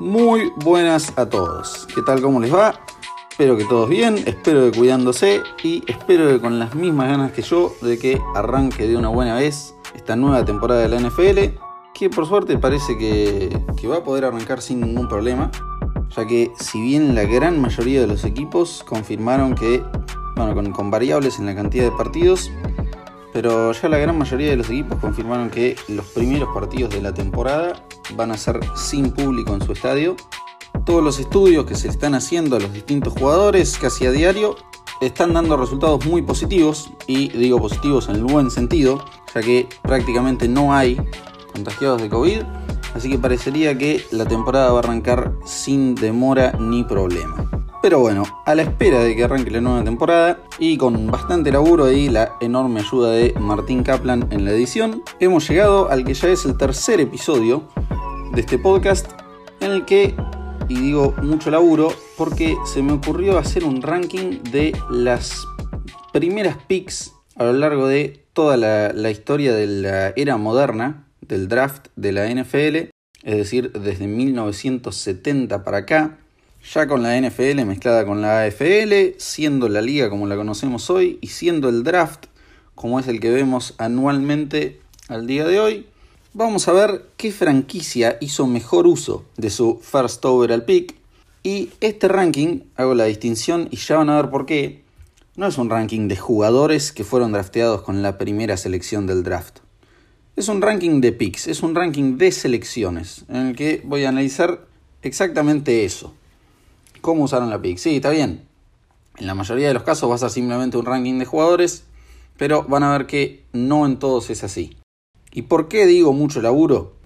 Muy buenas a todos. ¿Qué tal? ¿Cómo les va? Espero que todos bien, espero que cuidándose y espero que con las mismas ganas que yo de que arranque de una buena vez esta nueva temporada de la NFL, que por suerte parece que, que va a poder arrancar sin ningún problema, ya que si bien la gran mayoría de los equipos confirmaron que, bueno, con, con variables en la cantidad de partidos, pero ya la gran mayoría de los equipos confirmaron que los primeros partidos de la temporada van a ser sin público en su estadio. Todos los estudios que se están haciendo a los distintos jugadores casi a diario están dando resultados muy positivos y digo positivos en el buen sentido, ya que prácticamente no hay contagiados de COVID, así que parecería que la temporada va a arrancar sin demora ni problema. Pero bueno, a la espera de que arranque la nueva temporada y con bastante laburo y la enorme ayuda de Martín Kaplan en la edición, hemos llegado al que ya es el tercer episodio de este podcast en el que, y digo mucho laburo, porque se me ocurrió hacer un ranking de las primeras picks a lo largo de toda la, la historia de la era moderna del draft de la NFL, es decir, desde 1970 para acá ya con la NFL mezclada con la AFL, siendo la liga como la conocemos hoy y siendo el draft como es el que vemos anualmente al día de hoy, vamos a ver qué franquicia hizo mejor uso de su first overall pick. Y este ranking, hago la distinción y ya van a ver por qué, no es un ranking de jugadores que fueron drafteados con la primera selección del draft. Es un ranking de picks, es un ranking de selecciones, en el que voy a analizar exactamente eso cómo usaron la pick. Sí, está bien. En la mayoría de los casos va a ser simplemente un ranking de jugadores, pero van a ver que no en todos es así. ¿Y por qué digo mucho laburo?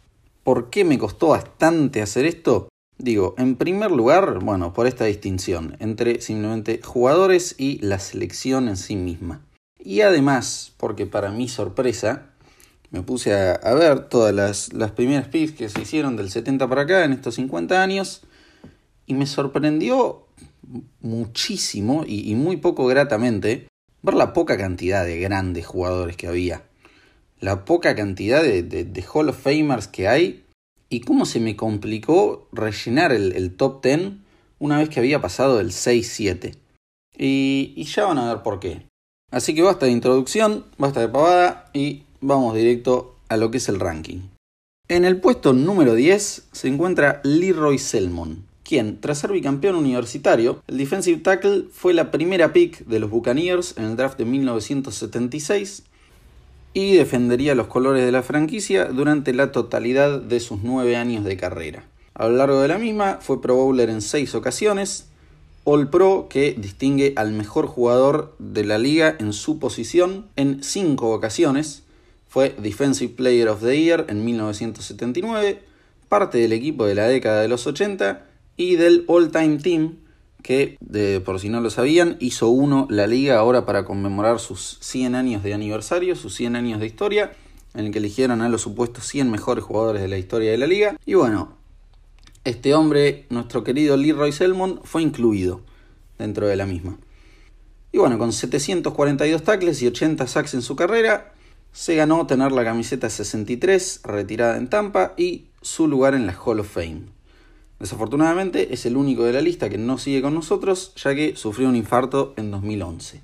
¿Por qué me costó bastante hacer esto? Digo, en primer lugar, bueno, por esta distinción entre simplemente jugadores y la selección en sí misma. Y además, porque para mi sorpresa, me puse a, ver todas las, las primeras picks que se hicieron del 70 para acá en estos 50 años y me sorprendió muchísimo y, muy poco gratamente ver la poca cantidad de grandes jugadores que había. La poca cantidad de, de, Hall of Famers que hay y cómo se me complicó rellenar el, top 10 una vez que había pasado el 6-7. Y, y ya van a ver por qué. Así que basta de introducción, basta de pavada y vamos directo a lo que es el ranking. En el puesto número 10 se encuentra Leroy Selmon, quien, tras ser bicampeón universitario, el defensive tackle fue la primera pick de los Buccaneers en el draft de 1976 y defendería los colores de la franquicia durante la totalidad de sus nueve años de carrera. A lo largo de la misma fue Pro Bowler en seis ocasiones, All Pro que distingue al mejor jugador de la liga en su posición en cinco ocasiones, fue Defensive Player of the Year en 1979, parte del equipo de la década de los 80 y del All Time Team, que por si no lo sabían, hizo uno la liga ahora para conmemorar sus 100 años de aniversario, sus 100 años de historia, en el que eligieron a los supuestos 100 mejores jugadores de la historia de la liga. Y bueno, este hombre, nuestro querido Leroy Selmon, fue incluido dentro de la misma. Y bueno, con 742 tackles y 80 sacks en su carrera, se ganó tener la camiseta 63 retirada en Tampa y su lugar en la Hall of Fame. Desafortunadamente es el único de la lista que no sigue con nosotros, ya que sufrió un infarto en 2011.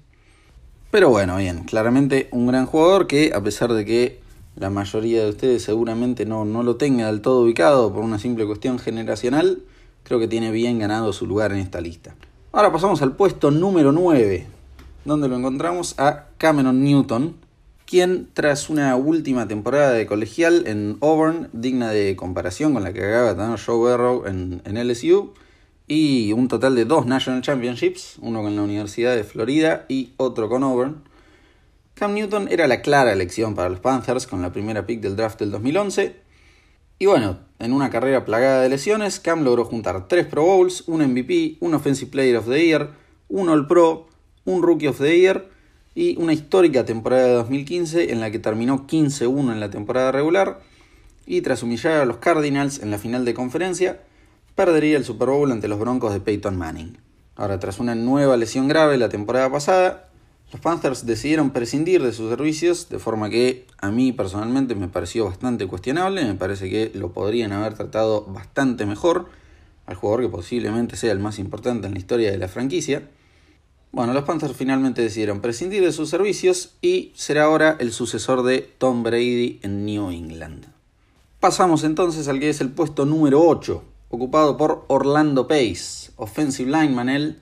Pero bueno, bien, claramente un gran jugador que a pesar de que la mayoría de ustedes seguramente no, no lo tenga del todo ubicado por una simple cuestión generacional, creo que tiene bien ganado su lugar en esta lista. Ahora pasamos al puesto número 9, donde lo encontramos a Cameron Newton, quien tras una última temporada de colegial en Auburn, digna de comparación con la que acaba de tener Joe Burrow en, LSU, y un total de dos National Championships, uno con la Universidad de Florida y otro con Auburn, Cam Newton era la clara elección para los Panthers con la primera pick del draft del 2011. Y bueno, en una carrera plagada de lesiones, Cam logró juntar tres Pro Bowls, un MVP, un Offensive Player of the Year, un All Pro, un Rookie of the Year y una histórica temporada de 2015 en la que terminó 15-1 en la temporada regular y tras humillar a los Cardinals en la final de conferencia, perdería el Super Bowl ante los Broncos de Peyton Manning. Ahora, tras una nueva lesión grave la temporada pasada, los Panthers decidieron prescindir de sus servicios, de forma que a mí personalmente me pareció bastante cuestionable, me parece que lo podrían haber tratado bastante mejor, al jugador que posiblemente sea el más importante en la historia de la franquicia. Bueno, los Panthers finalmente decidieron prescindir de sus servicios y será ahora el sucesor de Tom Brady en New England. Pasamos entonces al que es el puesto número 8, ocupado por Orlando Pace, offensive lineman él,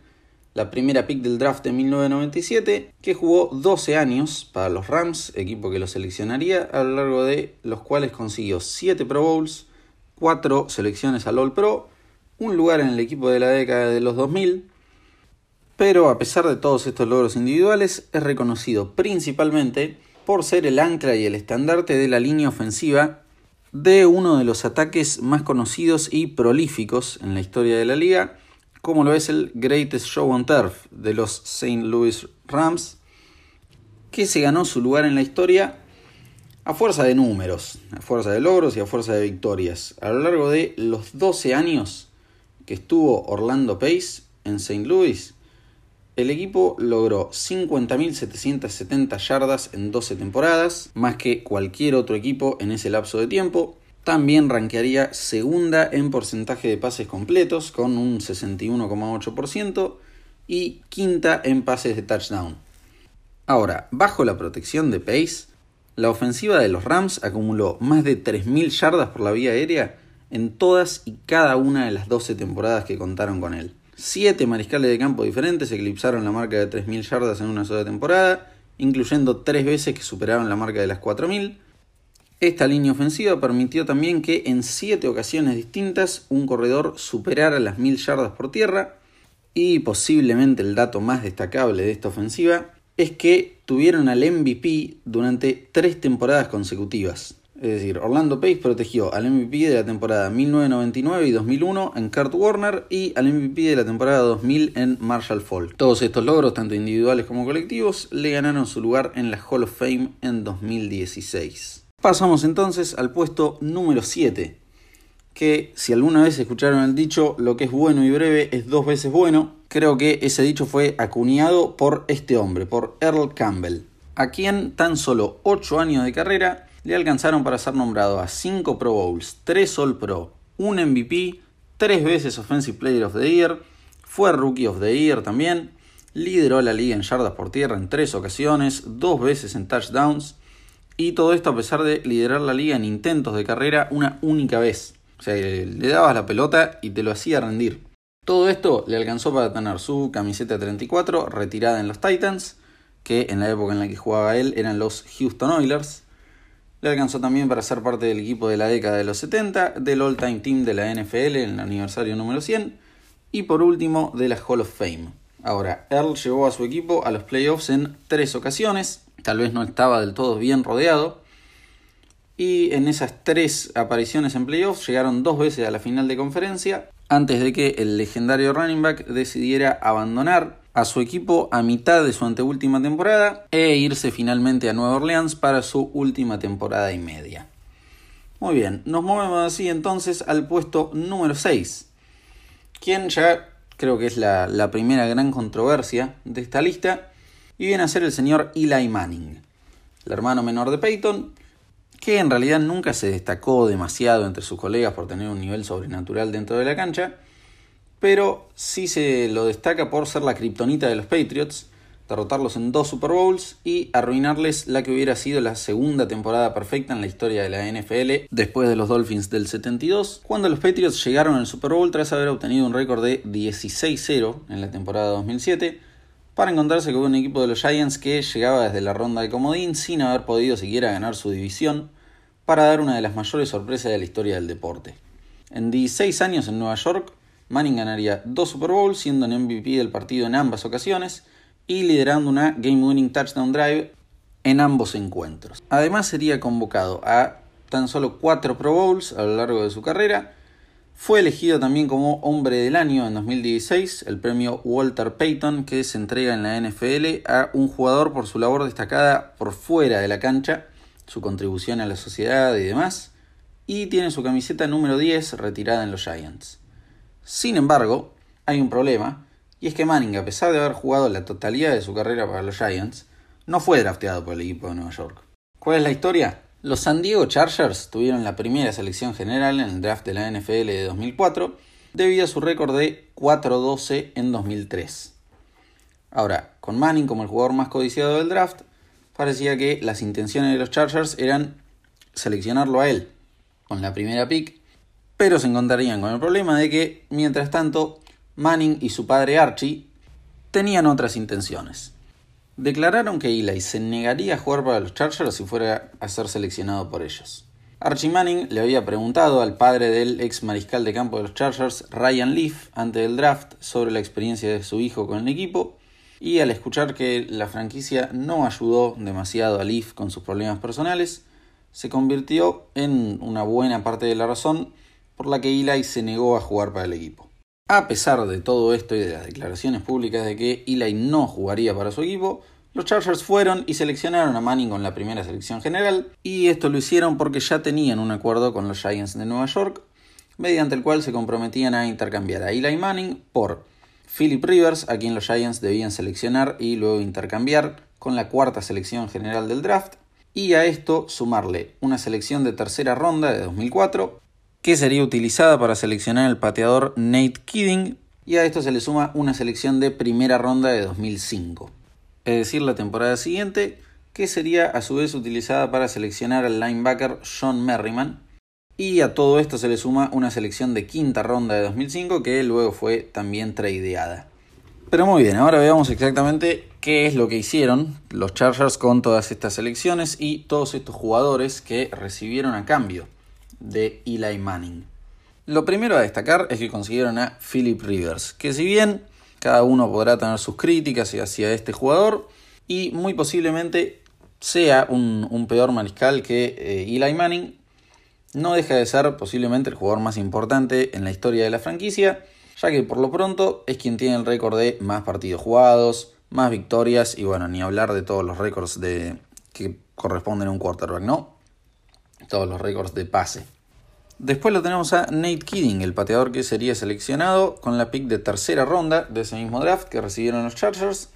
la primera pick del draft de 1997, que jugó 12 años para los Rams, equipo que lo seleccionaría, a lo largo de los cuales consiguió 7 Pro Bowls, 4 selecciones al All Pro, un lugar en el equipo de la década de los 2000, pero a pesar de todos estos logros individuales, es reconocido principalmente por ser el ancla y el estandarte de la línea ofensiva de uno de los ataques más conocidos y prolíficos en la historia de la liga, como lo es el Greatest Show on Turf de los St. Louis Rams, que se ganó su lugar en la historia a fuerza de números, a fuerza de logros y a fuerza de victorias. A lo largo de los 12 años que estuvo Orlando Pace en St. Louis, el equipo logró 50.770 yardas en 12 temporadas, más que cualquier otro equipo en ese lapso de tiempo, también rankearía segunda en porcentaje de pases completos con un 61,8% y quinta en pases de touchdown. Ahora, bajo la protección de Pace, la ofensiva de los Rams acumuló más de 3.000 yardas por la vía aérea en todas y cada una de las 12 temporadas que contaron con él. Siete mariscales de campo diferentes eclipsaron la marca de 3.000 yardas en una sola temporada, incluyendo tres veces que superaron la marca de las 4.000 esta línea ofensiva permitió también que en siete ocasiones distintas un corredor superara las mil yardas por tierra y posiblemente el dato más destacable de esta ofensiva es que tuvieron al MVP durante tres temporadas consecutivas. Es decir, Orlando Pace protegió al MVP de la temporada 1999 y 2001 en Kurt Warner y al MVP de la temporada 2000 en Marshall Falk. Todos estos logros, tanto individuales como colectivos, le ganaron su lugar en la Hall of Fame en 2016. Pasamos entonces al puesto número 7, que si alguna vez escucharon el dicho lo que es bueno y breve es dos veces bueno, creo que ese dicho fue acuñado por este hombre, por Earl Campbell, a quien tan solo 8 años de carrera le alcanzaron para ser nombrado a 5 Pro Bowls, 3 All Pro, un MVP, 3 veces Offensive Player of the Year, fue Rookie of the Year también, lideró la liga en yardas por tierra en 3 ocasiones, 2 veces en touchdowns, y todo esto a pesar de liderar la liga en intentos de carrera una única vez. O sea, le dabas la pelota y te lo hacía rendir. Todo esto le alcanzó para tener su camiseta 34 retirada en los Titans, que en la época en la que jugaba él eran los Houston Oilers. Alcanzó también para ser parte del equipo de la década de los 70, del All-Time Team de la NFL en el aniversario número 100 y por último de la Hall of Fame. Ahora, Earl llevó a su equipo a los playoffs en tres ocasiones, tal vez no estaba del todo bien rodeado. Y en esas tres apariciones en playoffs llegaron dos veces a la final de conferencia antes de que el legendario running back decidiera abandonar a su equipo a mitad de su anteúltima temporada e irse finalmente a Nueva Orleans para su última temporada y media. Muy bien, nos movemos así entonces al puesto número 6, quien ya creo que es la, la primera gran controversia de esta lista, y viene a ser el señor Eli Manning, el hermano menor de Peyton, que en realidad nunca se destacó demasiado entre sus colegas por tener un nivel sobrenatural dentro de la cancha, pero sí se lo destaca por ser la kriptonita de los Patriots, derrotarlos en dos Super Bowls y arruinarles la que hubiera sido la segunda temporada perfecta en la historia de la NFL después de los Dolphins del 72, cuando los Patriots llegaron al Super Bowl tras haber obtenido un récord de 16-0 en la temporada 2007 para encontrarse con un equipo de los Giants que llegaba desde la ronda de comodín sin haber podido siquiera ganar su división para dar una de las mayores sorpresas de la historia del deporte. En 16 años en Nueva York, Manning ganaría dos Super Bowls siendo el MVP del partido en ambas ocasiones y liderando una Game Winning Touchdown Drive en ambos encuentros. Además sería convocado a tan solo cuatro Pro Bowls a lo largo de su carrera fue elegido también como Hombre del Año en 2016, el premio Walter Payton que se entrega en la NFL a un jugador por su labor destacada por fuera de la cancha, su contribución a la sociedad y demás, y tiene su camiseta número 10 retirada en los Giants. Sin embargo, hay un problema, y es que Manning, a pesar de haber jugado la totalidad de su carrera para los Giants, no fue drafteado por el equipo de Nueva York. ¿Cuál es la historia? Los San Diego Chargers tuvieron la primera selección general en el draft de la NFL de 2004 debido a su récord de 4-12 en 2003. Ahora, con Manning como el jugador más codiciado del draft, parecía que las intenciones de los Chargers eran seleccionarlo a él con la primera pick, pero se encontrarían con el problema de que, mientras tanto, Manning y su padre Archie tenían otras intenciones. Declararon que Eli se negaría a jugar para los Chargers si fuera a ser seleccionado por ellos. Archie Manning le había preguntado al padre del ex mariscal de campo de los Chargers, Ryan Leaf, antes del draft, sobre la experiencia de su hijo con el equipo, y al escuchar que la franquicia no ayudó demasiado a Leaf con sus problemas personales, se convirtió en una buena parte de la razón por la que Eli se negó a jugar para el equipo. A pesar de todo esto y de las declaraciones públicas de que Eli no jugaría para su equipo, los Chargers fueron y seleccionaron a Manning con la primera selección general, y esto lo hicieron porque ya tenían un acuerdo con los Giants de Nueva York, mediante el cual se comprometían a intercambiar a Eli Manning por Philip Rivers, a quien los Giants debían seleccionar y luego intercambiar con la cuarta selección general del draft, y a esto sumarle una selección de tercera ronda de 2004, que sería utilizada para seleccionar el pateador Nate Kidding, y a esto se le suma una selección de primera ronda de 2005 es decir, la temporada siguiente, que sería a su vez utilizada para seleccionar al linebacker John Merriman. Y a todo esto se le suma una selección de quinta ronda de 2005 que luego fue también tradeada. Pero muy bien, ahora veamos exactamente qué es lo que hicieron los Chargers con todas estas selecciones y todos estos jugadores que recibieron a cambio de Eli Manning. Lo primero a destacar es que consiguieron a Philip Rivers, que si bien cada uno podrá tener sus críticas hacia este jugador y muy posiblemente sea un, peor mariscal que eh, Eli Manning. No deja de ser posiblemente el jugador más importante en la historia de la franquicia, ya que por lo pronto es quien tiene el récord de más partidos jugados, más victorias y bueno, ni hablar de todos los récords de, que corresponden a un quarterback, ¿no? Todos los récords de pase. Después lo tenemos a Nate Kidding, el pateador que sería seleccionado con la pick de tercera ronda de ese mismo draft que recibieron los Chargers.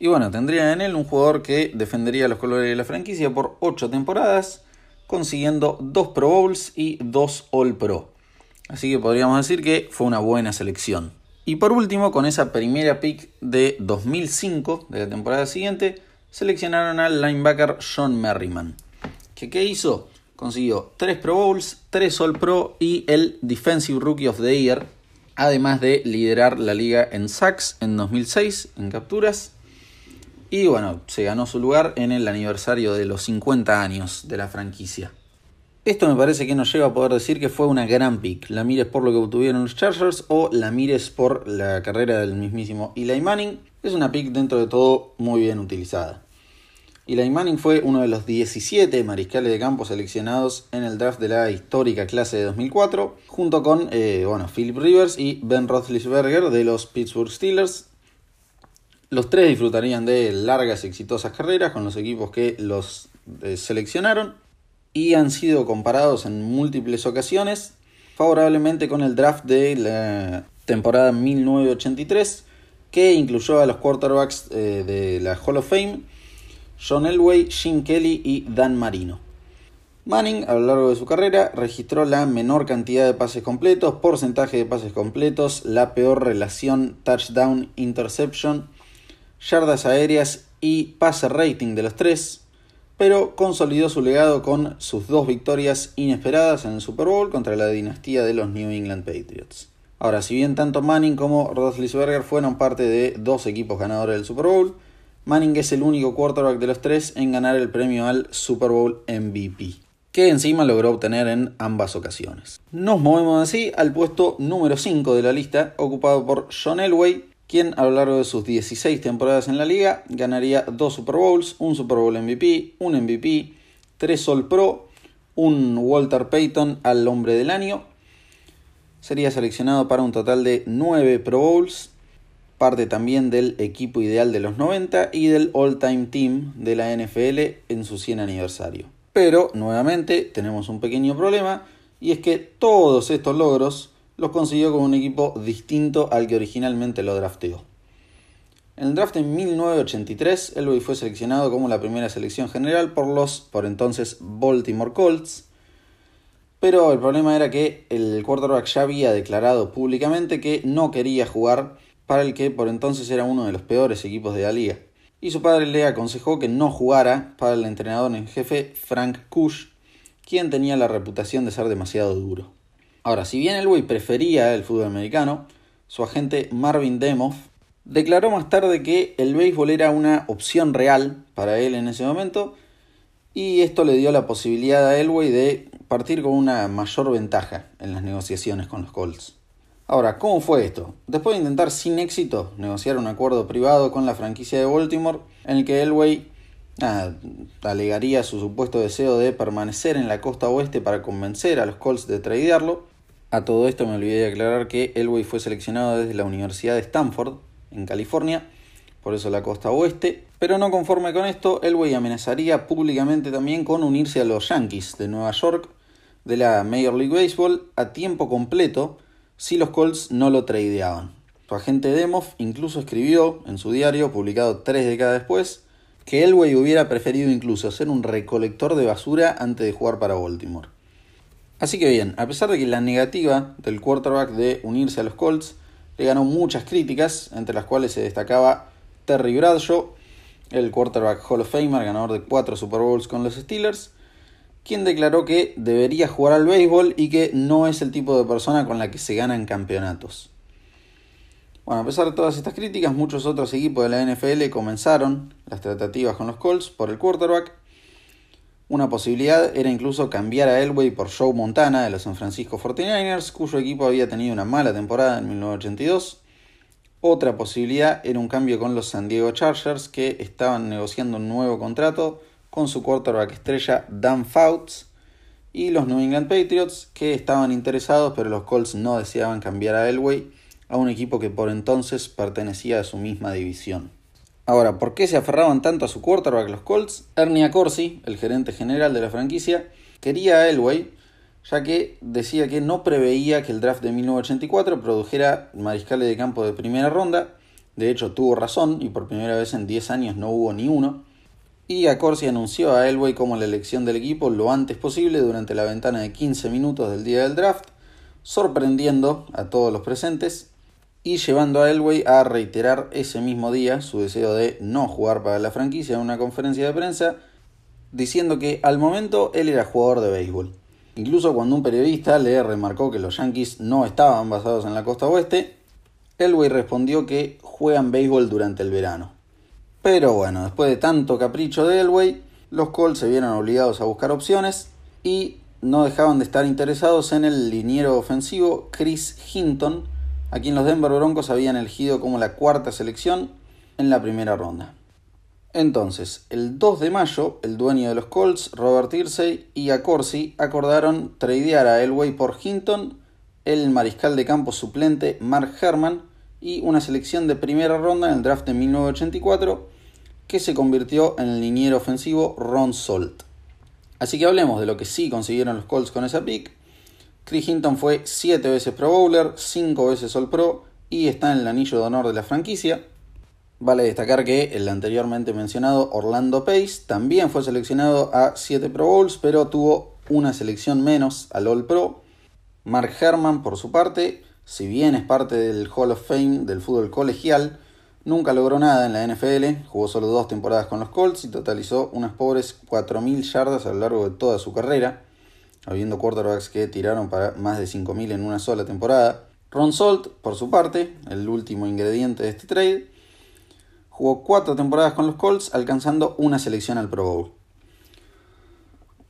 Y bueno, tendría en él un jugador que defendería los colores de la franquicia por 8 temporadas, consiguiendo 2 Pro Bowls y 2 All Pro. Así que podríamos decir que fue una buena selección. Y por último, con esa primera pick de 2005 de la temporada siguiente, seleccionaron al linebacker John Merriman. ¿Que ¿Qué hizo? Consiguió 3 Pro Bowls, 3 All Pro y el Defensive Rookie of the Year, además de liderar la liga en sacks en 2006, en capturas. Y bueno, se ganó su lugar en el aniversario de los 50 años de la franquicia. Esto me parece que nos lleva a poder decir que fue una gran pick. La mires por lo que obtuvieron los Chargers o la mires por la carrera del mismísimo Eli Manning. Es una pick dentro de todo muy bien utilizada. Eli Manning fue uno de los 17 mariscales de campo seleccionados en el draft de la histórica clase de 2004, junto con eh, bueno, Philip Rivers y Ben Roethlisberger de los Pittsburgh Steelers. Los tres disfrutarían de largas y exitosas carreras con los equipos que los eh, seleccionaron y han sido comparados en múltiples ocasiones favorablemente con el draft de la temporada 1983 que incluyó a los quarterbacks eh, de la Hall of Fame John Elway, Jim Kelly y Dan Marino. Manning, a lo largo de su carrera, registró la menor cantidad de pases completos, porcentaje de pases completos, la peor relación touchdown-interception, yardas aéreas y pase rating de los tres, pero consolidó su legado con sus dos victorias inesperadas en el Super Bowl contra la dinastía de los New England Patriots. Ahora, si bien tanto Manning como Roethlisberger fueron parte de dos equipos ganadores del Super Bowl, Manning es el único quarterback de los tres en ganar el premio al Super Bowl MVP, que encima logró obtener en ambas ocasiones. Nos movemos así al puesto número 5 de la lista, ocupado por John Elway, quien a lo largo de sus 16 temporadas en la liga ganaría dos Super Bowls, un Super Bowl MVP, un MVP, tres All Pro, un Walter Payton al hombre del año. Sería seleccionado para un total de 9 Pro Bowls, parte también del equipo ideal de los 90 y del all-time team de la NFL en su 100 aniversario. Pero, nuevamente, tenemos un pequeño problema y es que todos estos logros los consiguió con un equipo distinto al que originalmente lo drafteó. En el draft en 1983, Elway fue seleccionado como la primera selección general por los, por entonces, Baltimore Colts. Pero el problema era que el quarterback ya había declarado públicamente que no quería jugar para el que por entonces era uno de los peores equipos de la liga. Y su padre le aconsejó que no jugara para el entrenador en jefe Frank Kush, quien tenía la reputación de ser demasiado duro. Ahora, si bien Elway prefería el fútbol americano, su agente Marvin Demoff declaró más tarde que el béisbol era una opción real para él en ese momento y esto le dio la posibilidad a Elway de partir con una mayor ventaja en las negociaciones con los Colts. Ahora, ¿cómo fue esto? Después de intentar sin éxito negociar un acuerdo privado con la franquicia de Baltimore, en el que Elway alegaría su supuesto deseo de permanecer en la costa oeste para convencer a los Colts de tradearlo. A todo esto me olvidé de aclarar que Elway fue seleccionado desde la Universidad de Stanford, en California, por eso la costa oeste. Pero no conforme con esto, Elway amenazaría públicamente también con unirse a los Yankees de Nueva York de la Major League Baseball a tiempo completo si los Colts no lo tradeaban. Su agente Demoff incluso escribió en su diario, publicado tres décadas después, que Elway hubiera preferido incluso ser un recolector de basura antes de jugar para Baltimore. Así que bien, a pesar de que la negativa del quarterback de unirse a los Colts le ganó muchas críticas, entre las cuales se destacaba Terry Bradshaw, el quarterback Hall of Famer, ganador de cuatro Super Bowls con los Steelers, quien declaró que debería jugar al béisbol y que no es el tipo de persona con la que se ganan campeonatos. Bueno, a pesar de todas estas críticas, muchos otros equipos de la NFL comenzaron las tratativas con los Colts por el quarterback. Una posibilidad era incluso cambiar a Elway por Joe Montana de los San Francisco 49ers, cuyo equipo había tenido una mala temporada en 1982. Otra posibilidad era un cambio con los San Diego Chargers, que estaban negociando un nuevo contrato con su quarterback estrella Dan Fouts. Y los New England Patriots, que estaban interesados, pero los Colts no deseaban cambiar a Elway a un equipo que por entonces pertenecía a su misma división. Ahora, ¿por qué se aferraban tanto a su quarterback los Colts? Ernie Accorsi, el gerente general de la franquicia, quería a Elway, ya que decía que no preveía que el draft de 1984 produjera mariscales de campo de primera ronda. De hecho, tuvo razón y por primera vez en 10 años no hubo ni uno. Y Accorsi anunció a Elway como la elección del equipo lo antes posible durante la ventana de 15 minutos del día del draft, sorprendiendo a todos los presentes y llevando a Elway a reiterar ese mismo día su deseo de no jugar para la franquicia en una conferencia de prensa, diciendo que al momento él era jugador de béisbol. Incluso cuando un periodista le remarcó que los Yankees no estaban basados en la costa oeste, Elway respondió que juegan béisbol durante el verano. Pero bueno, después de tanto capricho de Elway, los Colts se vieron obligados a buscar opciones y no dejaban de estar interesados en el liniero ofensivo Chris Hinton, a quien los Denver Broncos habían elegido como la cuarta selección en la primera ronda. Entonces, el 2 de mayo, el dueño de los Colts, Robert Irsey y Accorsi acordaron tradear a Elway por Hinton, el mariscal de campo suplente Mark Herman y una selección de primera ronda en el draft de 1984 que se convirtió en el liniero ofensivo Ron Salt. Así que hablemos de lo que sí consiguieron los Colts con esa pick Chris Hinton fue 7 veces Pro Bowler, 5 veces All Pro y está en el anillo de honor de la franquicia. Vale destacar que el anteriormente mencionado Orlando Pace también fue seleccionado a 7 Pro Bowls, pero tuvo una selección menos al All Pro. Mark Herman, por su parte, si bien es parte del Hall of Fame del fútbol colegial, nunca logró nada en la NFL, jugó solo dos temporadas con los Colts y totalizó unas pobres 4.000 yardas a lo largo de toda su carrera habiendo quarterbacks que tiraron para más de 5.000 en una sola temporada. Ron Salt, por su parte, el último ingrediente de este trade, jugó cuatro temporadas con los Colts, alcanzando una selección al Pro Bowl.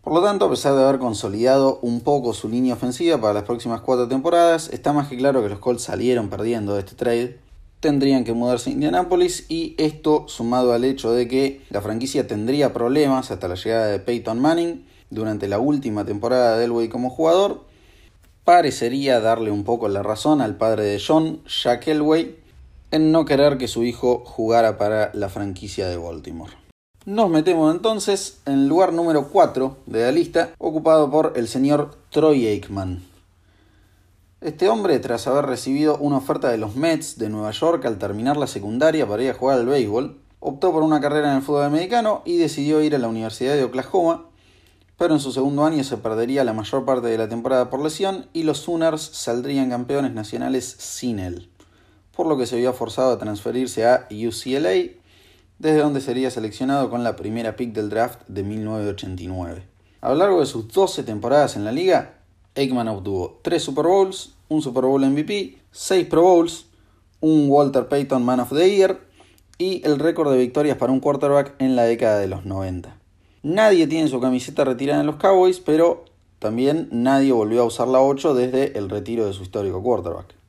Por lo tanto, a pesar de haber consolidado un poco su línea ofensiva para las próximas cuatro temporadas, está más que claro que los Colts salieron perdiendo de este trade. Tendrían que mudarse a Indianapolis y esto sumado al hecho de que la franquicia tendría problemas hasta la llegada de Peyton Manning, durante la última temporada de Elway como jugador, parecería darle un poco la razón al padre de John, Jack Elway, en no querer que su hijo jugara para la franquicia de Baltimore. Nos metemos entonces en el lugar número 4 de la lista, ocupado por el señor Troy Aikman. Este hombre, tras haber recibido una oferta de los Mets de Nueva York al terminar la secundaria para ir a jugar al béisbol, optó por una carrera en el fútbol americano y decidió ir a la Universidad de Oklahoma, pero en su segundo año se perdería la mayor parte de la temporada por lesión y los Sooners saldrían campeones nacionales sin él, por lo que se vio forzado a transferirse a UCLA, desde donde sería seleccionado con la primera pick del draft de 1989. A lo largo de sus 12 temporadas en la liga, Aikman obtuvo 3 Super Bowls, un Super Bowl MVP, 6 Pro Bowls, un Walter Payton Man of the Year y el récord de victorias para un quarterback en la década de los 90. Nadie tiene su camiseta retirada en los Cowboys, pero también nadie volvió a usar la 8 desde el retiro de su histórico quarterback.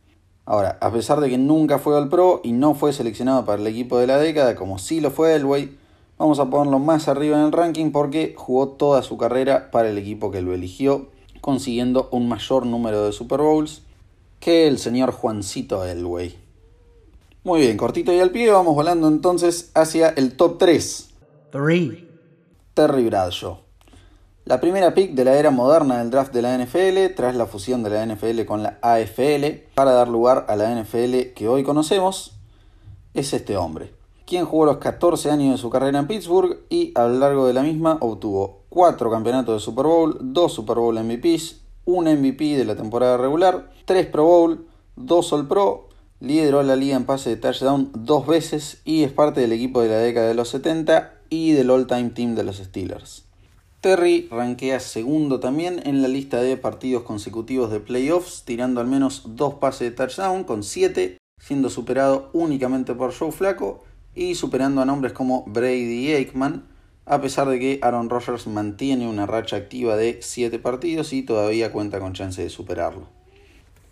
Ahora, a pesar de que nunca fue al Pro y no fue seleccionado para el equipo de la década, como sí lo fue Elway, vamos a ponerlo más arriba en el ranking porque jugó toda su carrera para el equipo que lo eligió, consiguiendo un mayor número de Super Bowls que el señor Juancito Elway. Muy bien, cortito y al pie, vamos volando entonces hacia el top 3. Terry Bradshaw. La primera pick de la era moderna del draft de la NFL, tras la fusión de la NFL con la AFL, para dar lugar a la NFL que hoy conocemos, es este hombre, quien jugó los 14 años de su carrera en Pittsburgh y a lo largo de la misma obtuvo 4 campeonatos de Super Bowl, 2 Super Bowl MVPs, un MVP de la temporada regular, 3 Pro Bowl, 2 All Pro, lideró la liga en pase de touchdown dos veces y es parte del equipo de la década de los 70 y del all-time team de los Steelers. Terry rankea segundo también en la lista de partidos consecutivos de playoffs, tirando al menos dos pases de touchdown con 7, siendo superado únicamente por Joe Flaco y superando a nombres como Brady y Aikman, a pesar de que Aaron Rodgers mantiene una racha activa de 7 partidos y todavía cuenta con chance de superarlo.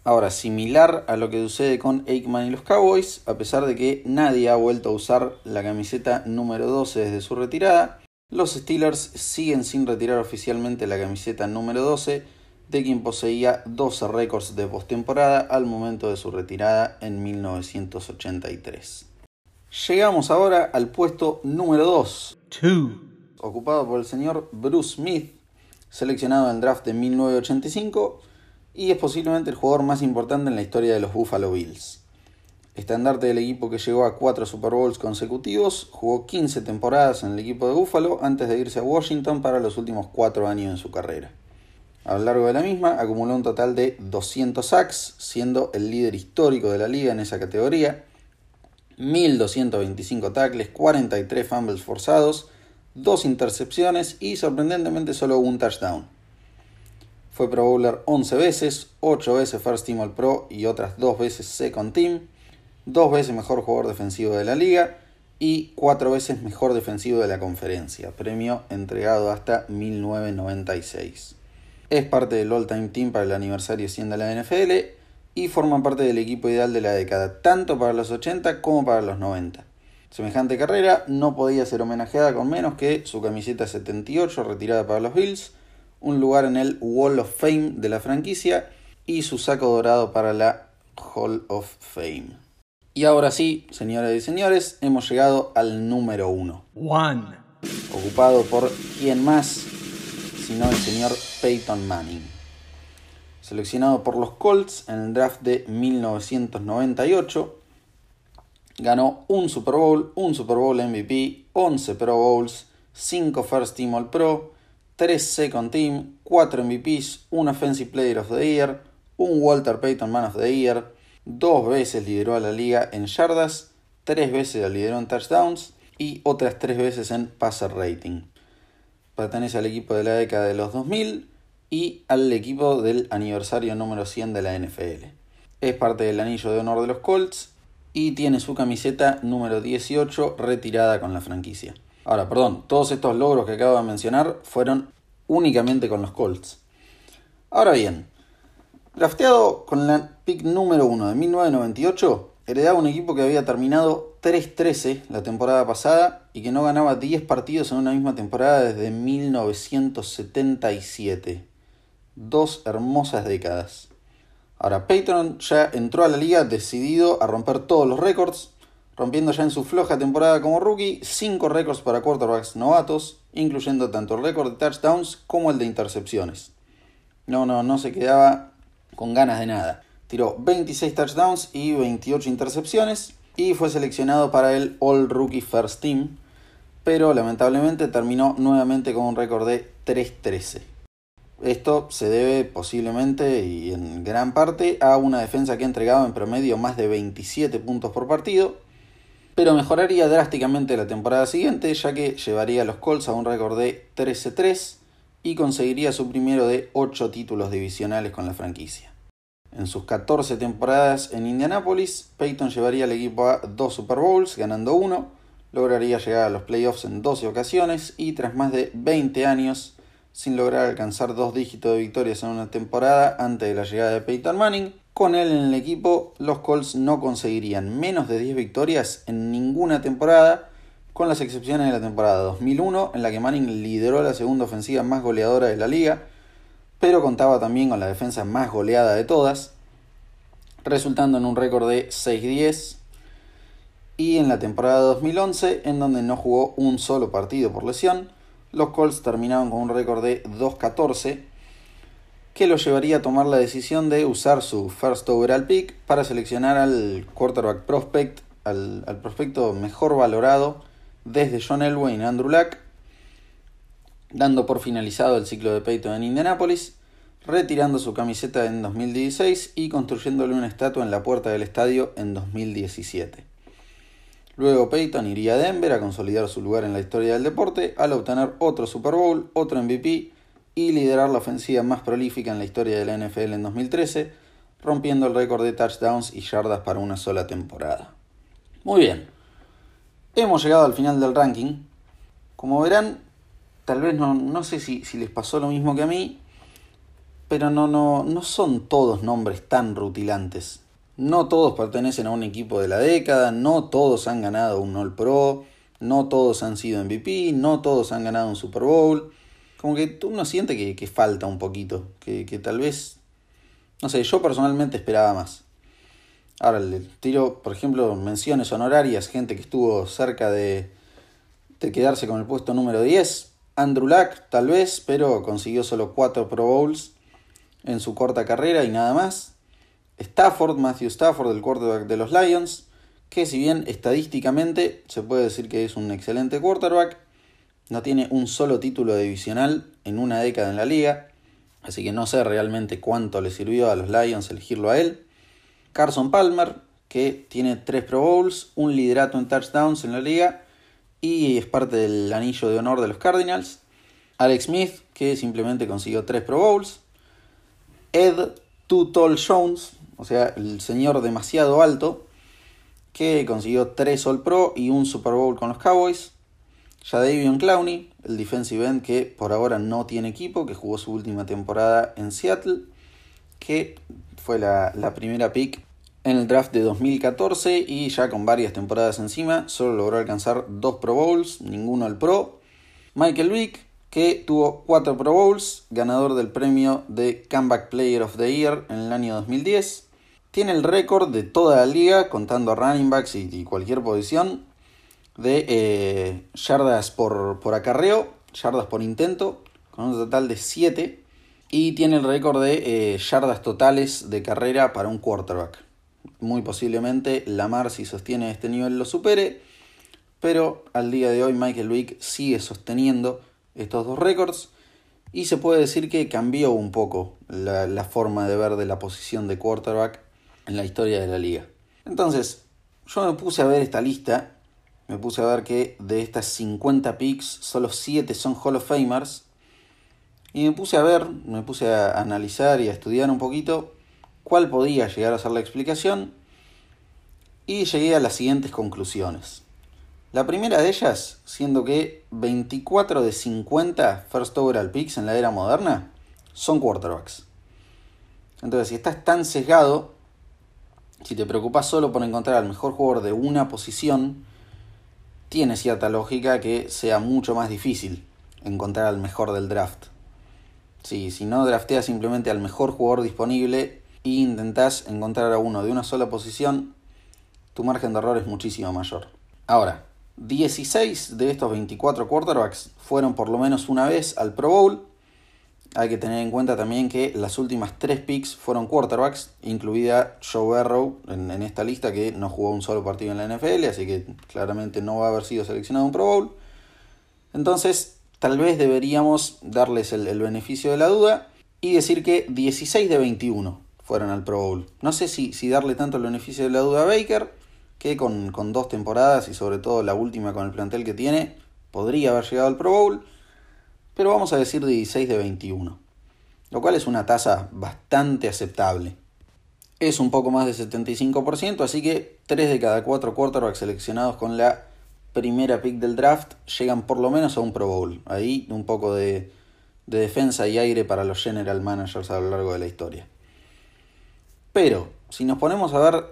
Ahora, similar a lo que sucede con Aikman y los Cowboys, a pesar de que nadie ha vuelto a usar la camiseta número 12 desde su retirada, los Steelers siguen sin retirar oficialmente la camiseta número 12 de quien poseía 12 récords de postemporada al momento de su retirada en 1983. Llegamos ahora al puesto número 2, ocupado por el señor Bruce Smith, seleccionado en el draft de 1985 y es posiblemente el jugador más importante en la historia de los Buffalo Bills. Estandarte del equipo que llegó a 4 Super Bowls consecutivos, jugó 15 temporadas en el equipo de Buffalo antes de irse a Washington para los últimos 4 años en su carrera. A lo largo de la misma acumuló un total de 200 sacks, siendo el líder histórico de la liga en esa categoría, 1225 tackles, 43 fumbles forzados, 2 intercepciones y sorprendentemente solo un touchdown. Fue Pro Bowler 11 veces, 8 veces First Team All Pro y otras 2 veces Second Team, 2 veces mejor jugador defensivo de la liga y 4 veces mejor defensivo de la conferencia, premio entregado hasta 1996. Es parte del All-Time Team para el aniversario 100 de la NFL y forma parte del equipo ideal de la década, tanto para los 80 como para los 90. Semejante carrera no podía ser homenajeada con menos que su camiseta 78 retirada para los Bills, un lugar en el Wall of Fame de la franquicia y su saco dorado para la Hall of Fame. Y ahora sí, señoras y señores, hemos llegado al número uno. One. Ocupado por quién más, sino el señor Peyton Manning. Seleccionado por los Colts en el draft de 1998, ganó un Super Bowl, un Super Bowl MVP, 11 Pro Bowls, 5 First Team All Pro, 3 Second Team, 4 MVPs, un Offensive Player of the Year, un Walter Payton Man of the Year, dos veces lideró a la liga en yardas, tres veces la lideró en touchdowns y otras tres veces en passer rating. Pertenece al equipo de la década de los 2000 y al equipo del aniversario número 100 de la NFL. Es parte del anillo de honor de los Colts y tiene su camiseta número 18 retirada con la franquicia. Ahora, perdón, todos estos logros que acabo de mencionar fueron únicamente con los Colts. Ahora bien, drafteado con la pick número 1 de 1998, heredaba un equipo que había terminado 3-13 la temporada pasada y que no ganaba 10 partidos en una misma temporada desde 1977. Dos hermosas décadas. Ahora, Peyton ya entró a la liga decidido a romper todos los récords, rompiendo ya en su floja temporada como rookie 5 récords para quarterbacks novatos, incluyendo tanto el récord de touchdowns como el de intercepciones. No, no, no se quedaba con ganas de nada. Tiró 26 touchdowns y 28 intercepciones y fue seleccionado para el All Rookie First Team, pero lamentablemente terminó nuevamente con un récord de 3-13. Esto se debe posiblemente y en gran parte a una defensa que ha entregado en promedio más de 27 puntos por partido, pero mejoraría drásticamente la temporada siguiente ya que llevaría a los Colts a un récord de 13-3 y conseguiría su primero de 8 títulos divisionales con la franquicia. En sus 14 temporadas en Indianapolis, Peyton llevaría al equipo a dos Super Bowls, ganando uno, lograría llegar a los playoffs en 12 ocasiones y tras más de 20 años sin lograr alcanzar dos dígitos de victorias en una temporada antes de la llegada de Peyton Manning, con él en el equipo los Colts no conseguirían menos de 10 victorias en ninguna temporada, con las excepciones de la temporada 2001 en la que Manning lideró la segunda ofensiva más goleadora de la liga, pero contaba también con la defensa más goleada de todas, resultando en un récord de 6-10 y en la temporada 2011 en donde no jugó un solo partido por lesión, los Colts terminaron con un récord de 2-14 que lo llevaría a tomar la decisión de usar su first overall pick para seleccionar al quarterback prospect, al, prospecto mejor valorado desde John Elway y Andrew Luck, dando por finalizado el ciclo de Peyton en Indianapolis, retirando su camiseta en 2016 y construyéndole una estatua en la puerta del estadio en 2017. Luego Peyton iría a Denver a consolidar su lugar en la historia del deporte al obtener otro Super Bowl, otro MVP y liderar la ofensiva más prolífica en la historia de la NFL en 2013, rompiendo el récord de touchdowns y yardas para una sola temporada. Muy bien, hemos llegado al final del ranking. Como verán, tal vez no, no sé si, si, les pasó lo mismo que a mí, pero no, no, no son todos nombres tan rutilantes. No todos pertenecen a un equipo de la década, no todos han ganado un All Pro, no todos han sido MVP, no todos han ganado un Super Bowl. Como que uno siente que, que falta un poquito, que, que, tal vez, no sé, yo personalmente esperaba más. Ahora le tiro, por ejemplo, menciones honorarias, gente que estuvo cerca de, de quedarse con el puesto número 10. Andrew Luck, tal vez, pero consiguió solo 4 Pro Bowls en su corta carrera y nada más. Stafford, Matthew Stafford, el quarterback de los Lions, que si bien estadísticamente se puede decir que es un excelente quarterback, no tiene un solo título divisional en una década en la liga, así que no sé realmente cuánto le sirvió a los Lions elegirlo a él. Carson Palmer, que tiene tres Pro Bowls, un liderato en touchdowns en la liga y es parte del anillo de honor de los Cardinals. Alex Smith, que simplemente consiguió tres Pro Bowls. Ed Tutol Jones, o sea, el señor demasiado alto, que consiguió 3 All Pro y un Super Bowl con los Cowboys. Jadavion Clowney, el defensive end que por ahora no tiene equipo, que jugó su última temporada en Seattle, que fue la, la primera pick en el draft de 2014 y ya con varias temporadas encima, solo logró alcanzar dos Pro Bowls, ninguno al Pro. Michael Vick, que tuvo 4 Pro Bowls, ganador del premio de Comeback Player of the Year en el año 2010. Tiene el récord de toda la liga, contando running backs y, cualquier posición, de eh, yardas por, por acarreo, yardas por intento, con un total de 7. Y tiene el récord de eh, yardas totales de carrera para un quarterback. Muy posiblemente Lamar, si sostiene este nivel, lo supere. Pero al día de hoy Michael Vick sigue sosteniendo estos dos récords. Y se puede decir que cambió un poco la, la forma de ver de la posición de quarterback en la historia de la liga. Entonces, yo me puse a ver esta lista, me puse a ver que de estas 50 picks, solo 7 son Hall of Famers, y me puse a ver, me puse a analizar y a estudiar un poquito cuál podía llegar a ser la explicación, y llegué a las siguientes conclusiones. La primera de ellas, siendo que 24 de 50 first overall picks en la era moderna son quarterbacks. Entonces, si estás tan sesgado, si te preocupas solo por encontrar al mejor jugador de una posición, tiene cierta lógica que sea mucho más difícil encontrar al mejor del draft. si no drafteas simplemente al mejor jugador disponible e intentás encontrar a uno de una sola posición, tu margen de error es muchísimo mayor. Ahora, 16 de estos 24 quarterbacks fueron por lo menos una vez al Pro Bowl hay que tener en cuenta también que las últimas tres picks fueron quarterbacks, incluida Joe Burrow en, esta lista que no jugó un solo partido en la NFL, así que claramente no va a haber sido seleccionado un Pro Bowl. Entonces, tal vez deberíamos darles el, beneficio de la duda y decir que 16 de 21 fueron al Pro Bowl. No sé si, darle tanto el beneficio de la duda a Baker, que con, dos temporadas y sobre todo la última con el plantel que tiene, podría haber llegado al Pro Bowl, pero vamos a decir 16 de 21, lo cual es una tasa bastante aceptable. Es un poco más de 75%, así que 3 de cada 4 quarterbacks seleccionados con la primera pick del draft llegan por lo menos a un Pro Bowl. Ahí un poco de defensa y aire para los general managers a lo largo de la historia. Pero, si nos ponemos a ver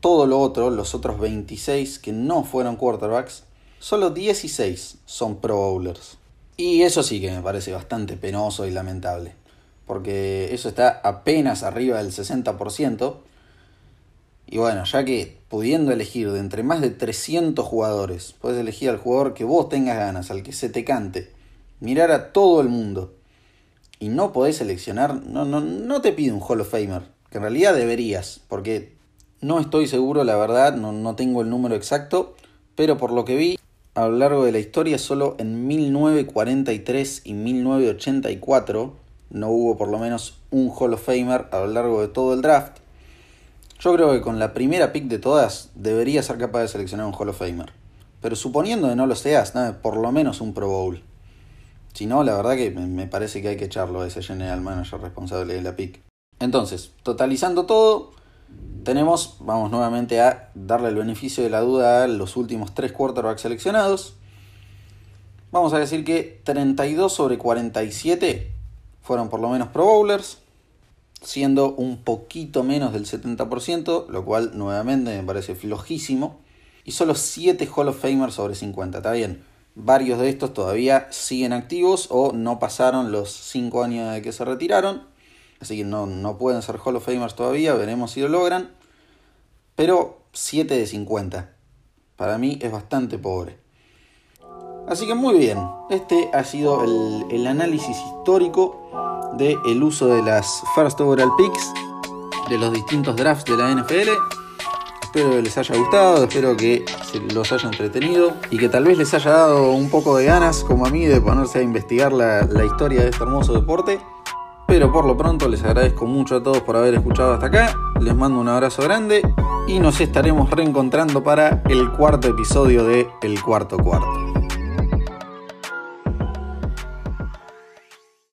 todo lo otro, los otros 26 que no fueron quarterbacks, solo 16 son Pro Bowlers. Y eso sí que me parece bastante penoso y lamentable, porque eso está apenas arriba del 60%. Y bueno, ya que pudiendo elegir de entre más de 300 jugadores, puedes elegir al jugador que vos tengas ganas, al que se te cante, mirar a todo el mundo y no podés seleccionar, no, no, no te pide un Hall of Famer, que en realidad deberías, porque no estoy seguro, la verdad, no, no tengo el número exacto, pero por lo que vi, a lo largo de la historia, solo en 1943 y 1984 no hubo por lo menos un Hall of Famer a lo largo de todo el draft. Yo creo que con la primera pick de todas debería ser capaz de seleccionar un Hall of Famer. Pero suponiendo que no lo seas, por lo menos un Pro Bowl. Si no, la verdad que me parece que hay que echarlo a ese general manager responsable de la pick. Entonces, totalizando todo, tenemos, vamos nuevamente a darle el beneficio de la duda a los últimos tres quarterbacks seleccionados. Vamos a decir que 32 sobre 47 fueron por lo menos Pro Bowlers, siendo un poquito menos del 70%, lo cual nuevamente me parece flojísimo. Y solo 7 Hall of Famers sobre 50, está bien. Varios de estos todavía siguen activos o no pasaron los 5 años de que se retiraron. Así que no, no pueden ser Hall of Famers todavía, veremos si lo logran. Pero 7 de 50. Para mí es bastante pobre. Así que muy bien, este ha sido el, el análisis histórico del el uso de las First Overall Picks de los distintos drafts de la NFL. Espero que les haya gustado, espero que los haya entretenido y que tal vez les haya dado un poco de ganas, como a mí, de ponerse a investigar la, la historia de este hermoso deporte. Pero por lo pronto les agradezco mucho a todos por haber escuchado hasta acá. Les mando un abrazo grande y nos estaremos reencontrando para el cuarto episodio de El Cuarto Cuarto.